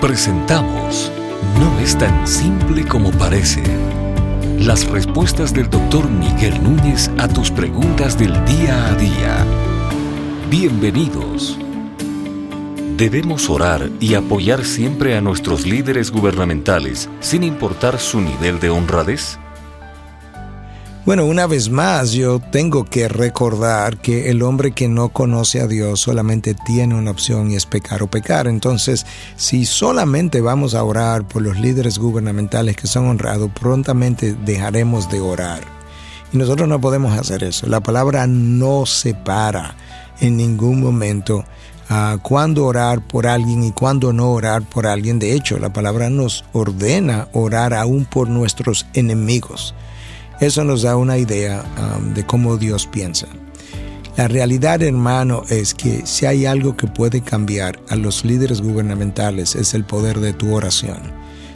Presentamos No es tan simple como parece. Las respuestas del doctor Miguel Núñez a tus preguntas del día a día. Bienvenidos. Debemos orar y apoyar siempre a nuestros líderes gubernamentales, sin importar su nivel de honradez. Bueno, una vez más yo tengo que recordar que el hombre que no conoce a Dios solamente tiene una opción y es pecar o pecar. Entonces, si solamente vamos a orar por los líderes gubernamentales que son honrados, prontamente dejaremos de orar. Y nosotros no podemos hacer eso. La palabra no separa en ningún momento a cuándo orar por alguien y cuándo no orar por alguien. De hecho, la palabra nos ordena orar aún por nuestros enemigos. Eso nos da una idea um, de cómo Dios piensa. La realidad, hermano, es que si hay algo que puede cambiar a los líderes gubernamentales es el poder de tu oración.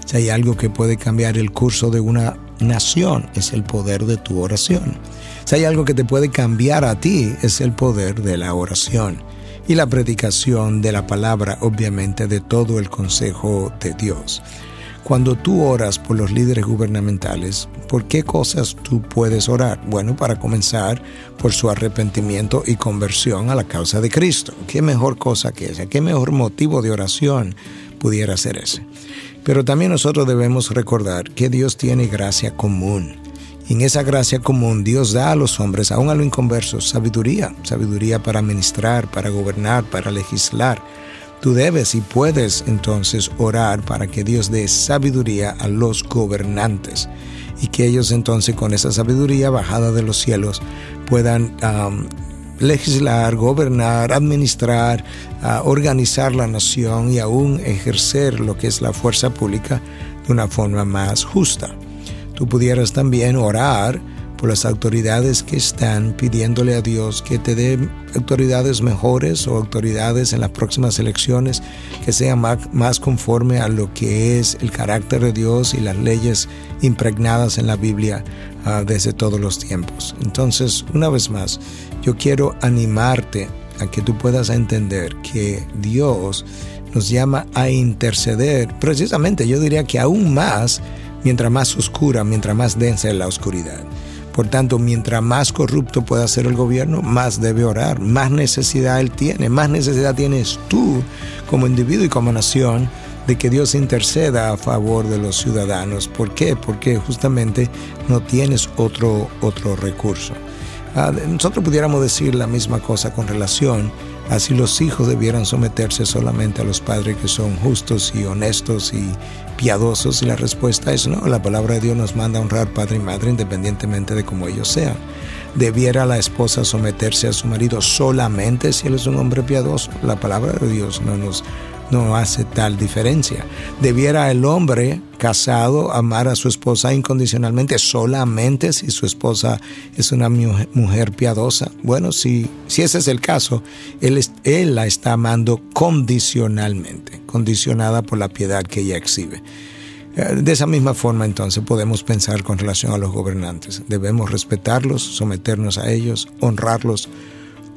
Si hay algo que puede cambiar el curso de una nación es el poder de tu oración. Si hay algo que te puede cambiar a ti es el poder de la oración y la predicación de la palabra, obviamente, de todo el consejo de Dios. Cuando tú oras por los líderes gubernamentales, ¿por qué cosas tú puedes orar? Bueno, para comenzar, por su arrepentimiento y conversión a la causa de Cristo. ¿Qué mejor cosa que esa? ¿Qué mejor motivo de oración pudiera ser ese? Pero también nosotros debemos recordar que Dios tiene gracia común. Y en esa gracia común Dios da a los hombres, aún a los inconversos, sabiduría, sabiduría para ministrar, para gobernar, para legislar Tú debes y puedes entonces orar para que Dios dé sabiduría a los gobernantes y que ellos entonces con esa sabiduría bajada de los cielos puedan legislar, gobernar, administrar, ah, organizar la nación y aún ejercer lo que es la fuerza pública de una forma más justa. Tú pudieras también orar por las autoridades que están pidiéndole a Dios que te dé autoridades mejores o autoridades en las próximas elecciones que sean más, conforme a lo que es el carácter de Dios y las leyes impregnadas en la Biblia ah, desde todos los tiempos. Entonces, una vez más, yo quiero animarte a que tú puedas entender que Dios nos llama a interceder, precisamente yo diría que aún más, mientras más oscura, mientras más densa es la oscuridad. Por tanto, mientras más corrupto pueda ser el gobierno, más debe orar, más necesidad él tiene, más necesidad tienes tú como individuo y como nación de que Dios interceda a favor de los ciudadanos. ¿Por qué? Porque justamente no tienes otro, otro recurso. Ah, nosotros pudiéramos decir la misma cosa con relación a si los hijos debieran someterse solamente a los padres que son justos y honestos y piadosos y la respuesta es no, la palabra de Dios nos manda a honrar padre y madre independientemente de cómo ellos sean. ¿Debiera la esposa someterse a su marido solamente si él es un hombre piadoso? La palabra de Dios no nos no hace tal diferencia. ¿Debiera el hombre casado amar a su esposa incondicionalmente solamente si su esposa es una mujer piadosa? Bueno, si, si ese es el caso, él, él la está amando condicionalmente, condicionada por la piedad que ella exhibe. Eh, de esa misma forma entonces podemos pensar con relación a los gobernantes. Debemos respetarlos, someternos a ellos, honrarlos,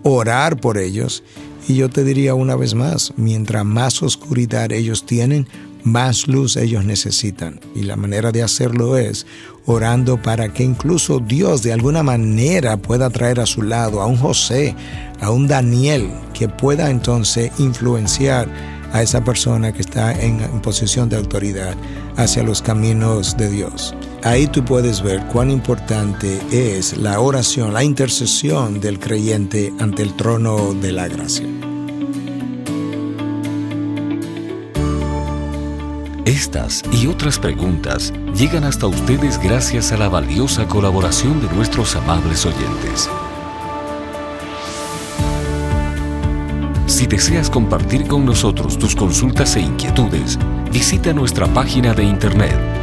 orar por ellos y yo te diría una vez más, mientras más oscuridad ellos tienen, más luz ellos necesitan. Y la manera de hacerlo es orando para que incluso Dios de alguna manera pueda traer a su lado a un José, a un Daniel, que pueda entonces influenciar a esa persona que está en, posición de autoridad hacia los caminos de Dios. Ahí tú puedes ver cuán importante es la oración, la intercesión del creyente ante el trono de la gracia. Estas y otras preguntas llegan hasta ustedes gracias a la valiosa colaboración de nuestros amables oyentes. Si deseas compartir con nosotros tus consultas e inquietudes, visita nuestra página de internet